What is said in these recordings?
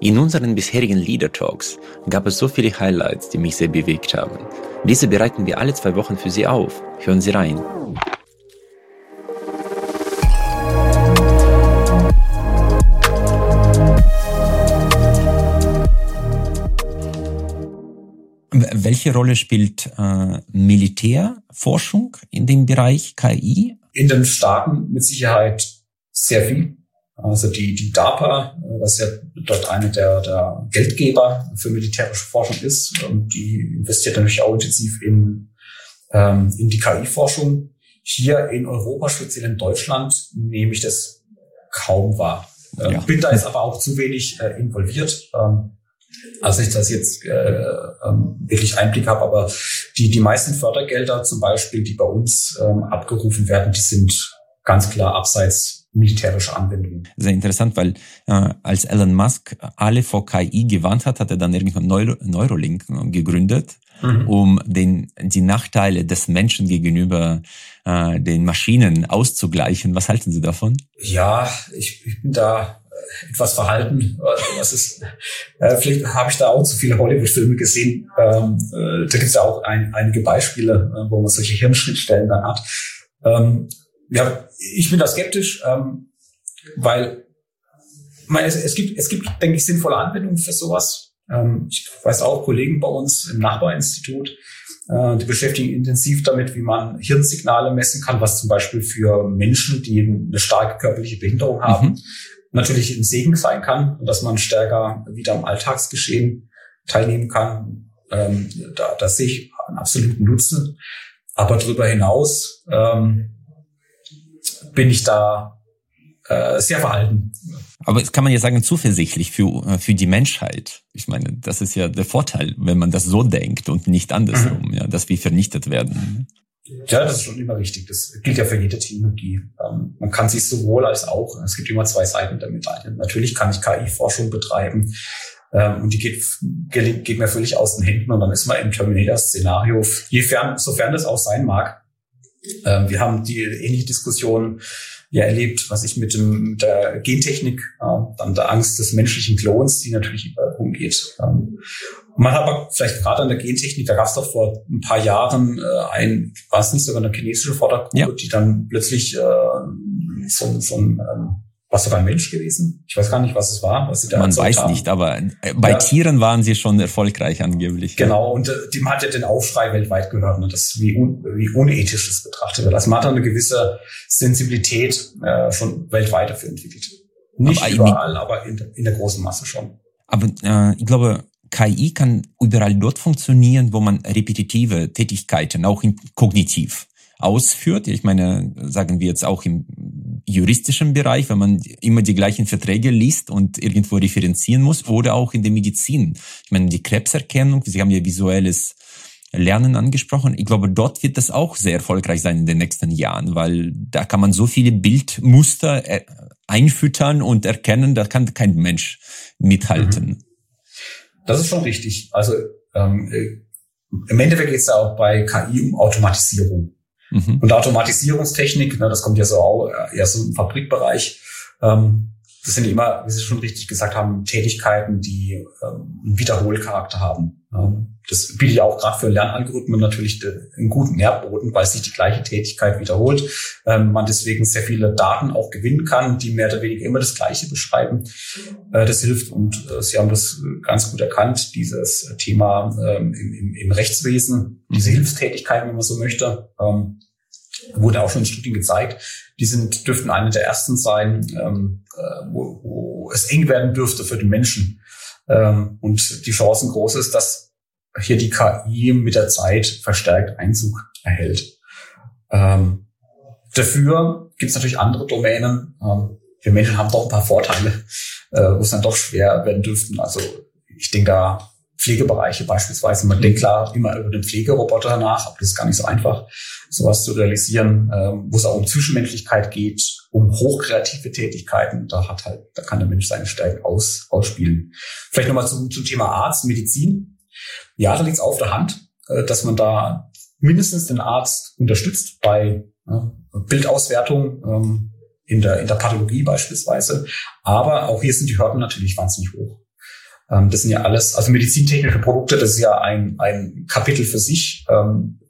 In unseren bisherigen Leader Talks gab es so viele Highlights, die mich sehr bewegt haben. Diese bereiten wir alle zwei Wochen für Sie auf. Hören Sie rein. Welche Rolle spielt äh, Militärforschung in dem Bereich KI? In den Staaten mit Sicherheit sehr viel. Also die, die DARPA, was ja dort eine der, der Geldgeber für militärische Forschung ist, und die investiert natürlich auch intensiv in, ähm, in die KI-Forschung. Hier in Europa, speziell in Deutschland, nehme ich das kaum wahr. Ähm, ja. Bin da jetzt aber auch zu wenig äh, involviert. Ähm, also ich das jetzt äh, ähm, wirklich Einblick habe, aber die, die meisten Fördergelder zum Beispiel, die bei uns ähm, abgerufen werden, die sind ganz klar abseits militärische Anwendungen. Sehr interessant, weil äh, als Elon Musk alle vor KI gewarnt hat, hat er dann irgendwann Neuro Neurolink gegründet, mhm. um den, die Nachteile des Menschen gegenüber äh, den Maschinen auszugleichen. Was halten Sie davon? Ja, ich, ich bin da äh, etwas verhalten. Was ist, äh, vielleicht habe ich da auch zu viele Hollywood-Filme gesehen. Ähm, äh, da gibt es ja auch ein, einige Beispiele, äh, wo man solche Hirnschnittstellen dann hat. Ähm, ja, ich bin da skeptisch, ähm, weil man, es, es, gibt, es gibt, denke ich, sinnvolle Anwendungen für sowas. Ähm, ich weiß auch Kollegen bei uns im Nachbarinstitut, äh, die beschäftigen intensiv damit, wie man Hirnsignale messen kann, was zum Beispiel für Menschen, die eine starke körperliche Behinderung haben, mhm. natürlich ein Segen sein kann und dass man stärker wieder am Alltagsgeschehen teilnehmen kann. Ähm, da, da sehe ich einen absoluten Nutzen. Aber darüber hinaus ähm, bin ich da äh, sehr verhalten. Aber das kann man ja sagen, zuversichtlich für, äh, für die Menschheit. Ich meine, das ist ja der Vorteil, wenn man das so denkt und nicht andersrum, mhm. ja, dass wir vernichtet werden. Ja, das ist schon immer richtig. Das gilt ja für jede Technologie. Ähm, man kann sich sowohl als auch, es gibt immer zwei Seiten der Medaille. Natürlich kann ich KI-Forschung betreiben ähm, und die geht, geht, geht mir völlig aus den Händen und dann ist man im Terminator-Szenario, sofern das auch sein mag, ähm, wir haben die ähnliche Diskussion ja erlebt, was ich mit, dem, mit der Gentechnik, äh, dann der Angst des menschlichen Klons, die natürlich überall rumgeht. Ähm, man hat aber vielleicht gerade an der Gentechnik, da gab es doch vor ein paar Jahren äh, ein, war es nicht sogar eine chinesische Fördergruppe, ja. die dann plötzlich äh, so, so ein ähm, was sogar ein Mensch gewesen? Ich weiß gar nicht, was es war. Was sie da Man weiß haben. nicht, aber äh, bei ja. Tieren waren sie schon erfolgreich angeblich. Genau, und äh, dem hat ja den Aufschrei weltweit gehört, ne, das wie, un, wie unethisch das betrachtet wird. Also man hat eine gewisse Sensibilität äh, schon weltweit dafür entwickelt. Nicht aber überall, aber in, in, der großen Masse schon. Aber äh, ich glaube, KI kann überall dort funktionieren, wo man repetitive Tätigkeiten, auch in, kognitiv, ausführt. Ich meine, sagen wir jetzt auch im juristischen Bereich, wenn man immer die gleichen Verträge liest und irgendwo referenzieren muss, oder auch in der Medizin. Ich meine, die Krebserkennung, Sie haben ja visuelles Lernen angesprochen. Ich glaube, dort wird das auch sehr erfolgreich sein in den nächsten Jahren, weil da kann man so viele Bildmuster äh, einfüttern und erkennen, da kann kein Mensch mithalten. Mhm. Das ist schon richtig. Also ähm, äh, im Endeffekt geht es ja auch bei KI um Automatisierung. Mhm. Und Automatisierungstechnik, ne, das kommt ja so auch äh, eher so im Fabrikbereich. Ähm, das sind immer, wie Sie schon richtig gesagt haben, Tätigkeiten, die ähm, einen Wiederholcharakter haben. Ähm, das bietet ja auch gerade für Lernalgorithmen natürlich einen guten Nährboden, weil sich die gleiche Tätigkeit wiederholt. Ähm, man deswegen sehr viele Daten auch gewinnen kann, die mehr oder weniger immer das Gleiche beschreiben. Äh, das hilft und äh, Sie haben das ganz gut erkannt, dieses Thema ähm, im, im, im, Rechtswesen, diese mhm. Hilfstätigkeiten, wenn man so möchte. Ähm, wurde auch schon in Studien gezeigt. Die sind, dürften eine der ersten sein, ähm, äh, wo, wo es eng werden dürfte für den Menschen. Ähm, und die Chancen groß ist, dass hier die KI mit der Zeit verstärkt Einzug erhält. Ähm, dafür gibt es natürlich andere Domänen. Ähm, wir Menschen haben doch ein paar Vorteile, äh, wo es dann doch schwer werden dürften. Also ich denke da Pflegebereiche beispielsweise. Man denkt klar immer über den Pflegeroboter nach, aber das ist gar nicht so einfach, sowas zu realisieren, ähm, wo es auch um Zwischenmenschlichkeit geht, um hochkreative Tätigkeiten. Da hat halt, da kann der Mensch seine Stärken aus, ausspielen. Vielleicht nochmal zum, zum Thema Arzt, Medizin. Ja, da liegt es auf der Hand, äh, dass man da mindestens den Arzt unterstützt bei äh, Bildauswertung ähm, in der, in der Pathologie beispielsweise. Aber auch hier sind die Hürden natürlich wahnsinnig hoch. Ähm, das sind ja alles, also medizintechnische Produkte, das ist ja ein, ein Kapitel für sich. Ähm,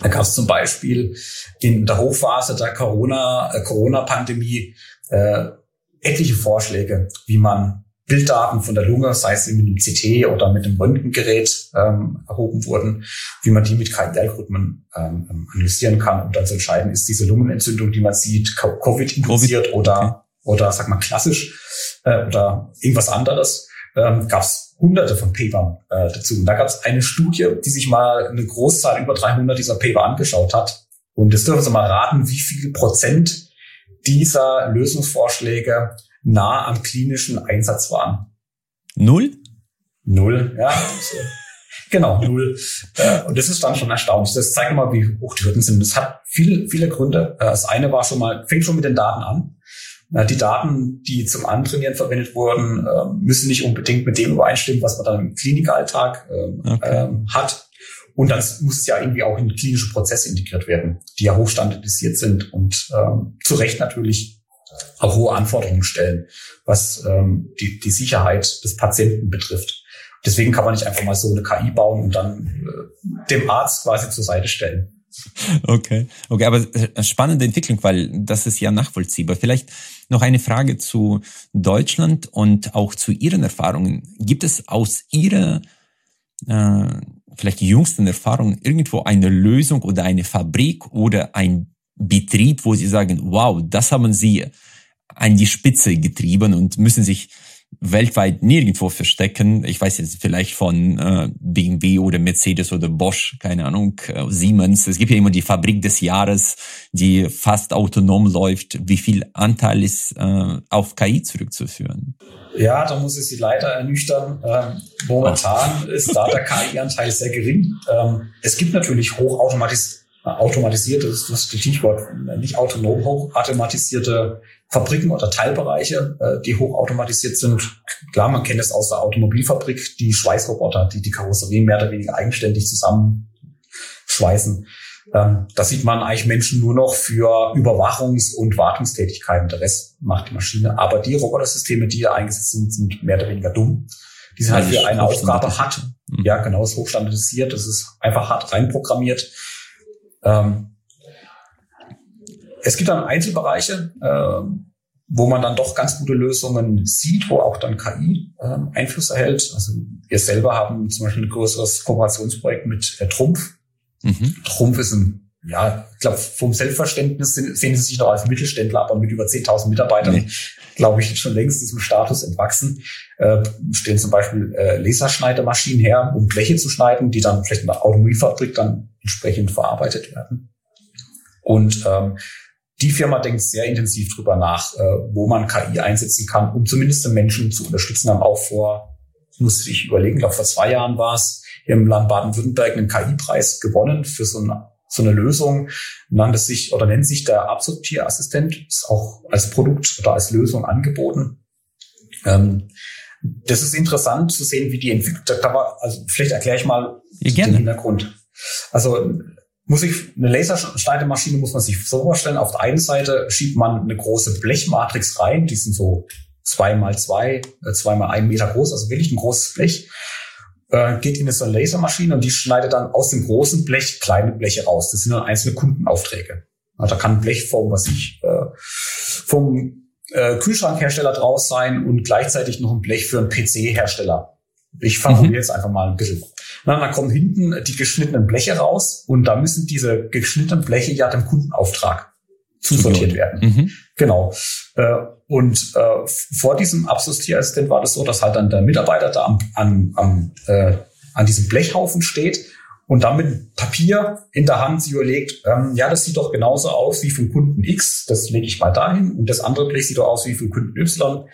da gab es zum Beispiel in der Hochphase der Corona, äh, Corona-Pandemie äh, etliche Vorschläge, wie man Bilddaten von der Lunge, sei es mit einem CT oder mit einem Röntgengerät ähm, erhoben wurden, wie man die mit KI-Algorithmen ähm, analysieren kann, um dann zu entscheiden, ist diese Lungenentzündung, die man sieht, Covid-induziert COVID. oder, okay. oder sag mal klassisch äh, oder irgendwas anderes. Ähm, gab es hunderte von Papern äh, dazu. Und da gab es eine Studie, die sich mal eine Großzahl über 300 dieser Paper angeschaut hat. Und jetzt dürfen Sie mal raten, wie viel Prozent dieser Lösungsvorschläge nah am klinischen Einsatz waren. Null? Null, ja. genau, null. Äh, und das ist dann schon erstaunlich. Das zeigt mal, wie hoch die Hürden sind. Das hat viele, viele Gründe. Äh, das eine war schon mal, fängt schon mit den Daten an. Die Daten, die zum Antrainieren verwendet wurden, müssen nicht unbedingt mit dem übereinstimmen, was man dann im Klinikalltag okay. Ähm, hat. Und dann muss es ja irgendwie auch in klinische Prozesse integriert werden, die ja hochstandardisiert sind und ähm, zu Recht natürlich auch hohe Anforderungen stellen, was ähm, die, die Sicherheit des Patienten betrifft. Deswegen kann man nicht einfach mal so eine KI bauen und dann äh, dem Arzt quasi zur Seite stellen. Okay, okay, aber äh, spannende Entwicklung, weil das ist ja nachvollziehbar. Vielleicht noch eine Frage zu Deutschland und auch zu Ihren Erfahrungen. Gibt es aus Ihrer äh, vielleicht jüngsten Erfahrungen irgendwo eine Lösung oder eine Fabrik oder ein Betrieb, wo Sie sagen, wow, das haben Sie an die Spitze getrieben und müssen sich weltweit nirgendwo verstecken. Ich weiß jetzt vielleicht von äh, BMW oder Mercedes oder Bosch, keine Ahnung, äh, Siemens. Es gibt ja immer die Fabrik des Jahres, die fast autonom läuft. Wie viel Anteil ist äh, auf KI zurückzuführen? Ja, da muss ich Sie leider ernüchtern. Ähm, momentan oh. ist da der KI-Anteil sehr gering. Ähm, es gibt natürlich hochautomatisierte automatisierte, das ist das Stichwort, nicht autonom hochautomatisierte Fabriken oder Teilbereiche, äh, die hochautomatisiert sind. Klar, man kennt es aus der Automobilfabrik, die Schweißroboter, die die Karosserie mehr oder weniger eigenständig zusammenschweißen. Ähm, da sieht man eigentlich Menschen nur noch für Überwachungs- und Wartungstätigkeiten. Der Rest macht die Maschine. Aber die Robotersysteme, die hier eingesetzt sind, sind mehr oder weniger dumm. Die sind halt für eine Aufgabe hart. Ja, genau, ist hochstandardisiert. Das ist einfach hart reinprogrammiert. Ähm, es gibt dann Einzelbereiche, äh, wo man dann doch ganz gute Lösungen sieht, wo auch dann KI äh, Einfluss erhält. Also wir selber haben zum Beispiel ein größeres Kooperationsprojekt mit äh, Trumpf. Mhm. Trumpf ist ein, ja, ich glaube, vom Selbstverständnis sehen sie sich noch als Mittelständler, aber mit über 10.000 Mitarbeitern, nee. glaube ich, schon längst diesem Status entwachsen. Äh, stehen zum Beispiel äh, Laserschneidemaschinen her, um Bleche zu schneiden, die dann vielleicht in der Automobilfabrik dann entsprechend verarbeitet werden. Und ähm, die Firma denkt sehr intensiv drüber nach, äh, wo man KI einsetzen kann, um zumindest den Menschen zu unterstützen. Haben auch vor, musste ich überlegen, glaube vor zwei Jahren war es, im Land Baden-Württemberg einen KI-Preis gewonnen für so eine, so eine Lösung. Nannte sich oder nennt sich der Absorptierassistent, ist auch als Produkt oder als Lösung angeboten. Ähm, das ist interessant zu sehen, wie die entwickelt. Also vielleicht erkläre ich mal ja, den Hintergrund. Also muss ich, eine Laserschneidemaschine muss man sich so vorstellen. Auf der einen Seite schiebt man eine große Blechmatrix rein, die sind so zwei mal zwei, äh, zwei mal ein Meter groß, also wirklich ein großes Blech. Äh, geht in so eine Lasermaschine und die schneidet dann aus dem großen Blech kleine Bleche raus. Das sind dann einzelne Kundenaufträge. Also da kann ein Blech vom, was ich, äh, vom äh, Kühlschrankhersteller draus sein und gleichzeitig noch ein Blech für einen PC-Hersteller. Ich formuliere mhm. jetzt einfach mal ein bisschen. Na, dann kommen hinten die geschnittenen Bleche raus und da müssen diese geschnittenen Bleche ja dem Kundenauftrag zusortiert werden. Mhm. Genau. Äh, und äh, vor diesem Absortierassistent war das so, dass halt dann der Mitarbeiter da am, an, am, äh, an diesem Blechhaufen steht und dann mit Papier in der Hand sich überlegt, ähm, ja, das sieht doch genauso aus wie vom Kunden X, das lege ich mal dahin und das andere Blech sieht doch aus wie vom Kunden Y.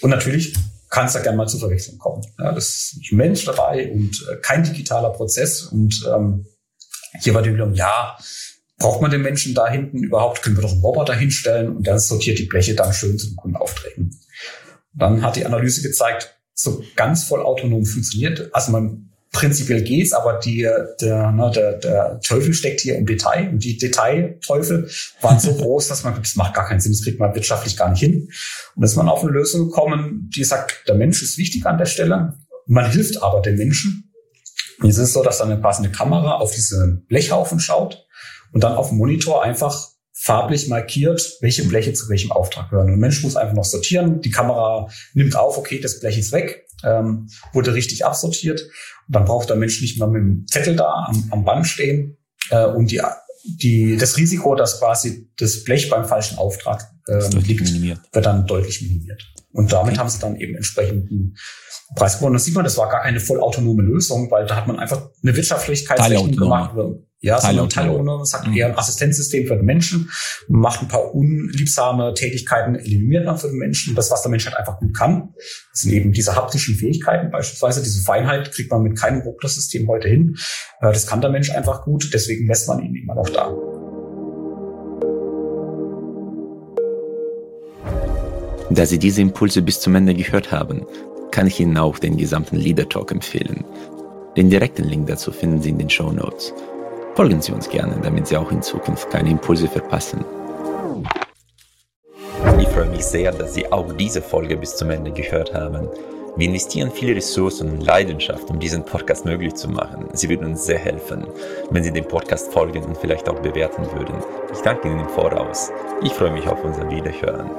Und natürlich kann es da gerne mal zu Verwechslung kommen. Ja, das ist ein Mensch dabei und äh, kein digitaler Prozess. Und ähm, hier war die Überlegung, ja, braucht man den Menschen da hinten überhaupt? Können wir doch einen Roboter hinstellen und dann sortiert die Bleche dann schön zum Kunden auftreten. Dann hat die Analyse gezeigt, so ganz voll autonom funktioniert. Also man prinzipiell geht's, aber die, der, ne, der, der Teufel steckt hier im Detail und die Detailteufel waren so groß, dass man, das macht gar keinen Sinn, das kriegt man wirtschaftlich gar nicht hin. Und ist man auf eine Lösung gekommen, die sagt, der Mensch ist wichtig an der Stelle, man hilft aber den Menschen. Jetzt ist es so, dass dann eine passende Kamera auf diese Blechhaufen schaut und dann auf dem Monitor einfach farblich markiert, welche Bleche zu welchem Auftrag gehören. Und der Mensch muss einfach noch sortieren. Die Kamera nimmt auf, okay, das Blech ist weg, ähm, wurde richtig absortiert. Und dann braucht der Mensch nicht mehr mit dem Zettel da am, am Band stehen äh, und die, die, das Risiko, dass quasi das Blech beim falschen Auftrag ähm, liegt, minimiert. wird dann deutlich minimiert. Und damit okay. haben sie dann eben entsprechenden Preis gewonnen. Das sieht man, das war gar keine vollautonome Lösung, weil da hat man einfach eine Wirtschaftlichkeitsrechnung gemacht. Ja, so ein Teilautonom sagt eher ein Assistenzsystem für den Menschen, macht ein paar unliebsame Tätigkeiten, eliminiert dann für den Menschen. Das, was der Mensch halt einfach gut kann, das sind eben diese haptischen Fähigkeiten beispielsweise. Diese Feinheit kriegt man mit keinem Robotersystem heute hin. Äh, das kann der Mensch einfach gut, deswegen lässt man ihn immer noch da. Da Sie diese Impulse bis zum Ende gehört haben, kann ich Ihnen auch den gesamten Leader Talk empfehlen. Den direkten Link dazu finden Sie in den Show Notes. Folgen Sie uns gerne, damit Sie auch in Zukunft keine Impulse verpassen. Ich freue mich sehr, dass Sie auch diese Folge bis zum Ende gehört haben. Wir investieren viele Ressourcen und Leidenschaft, um diesen Podcast möglich zu machen. Sie würden uns sehr helfen, wenn Sie dem Podcast folgen und vielleicht auch bewerten würden. Ich danke Ihnen im Voraus. Ich freue mich auf unser Wiederhören.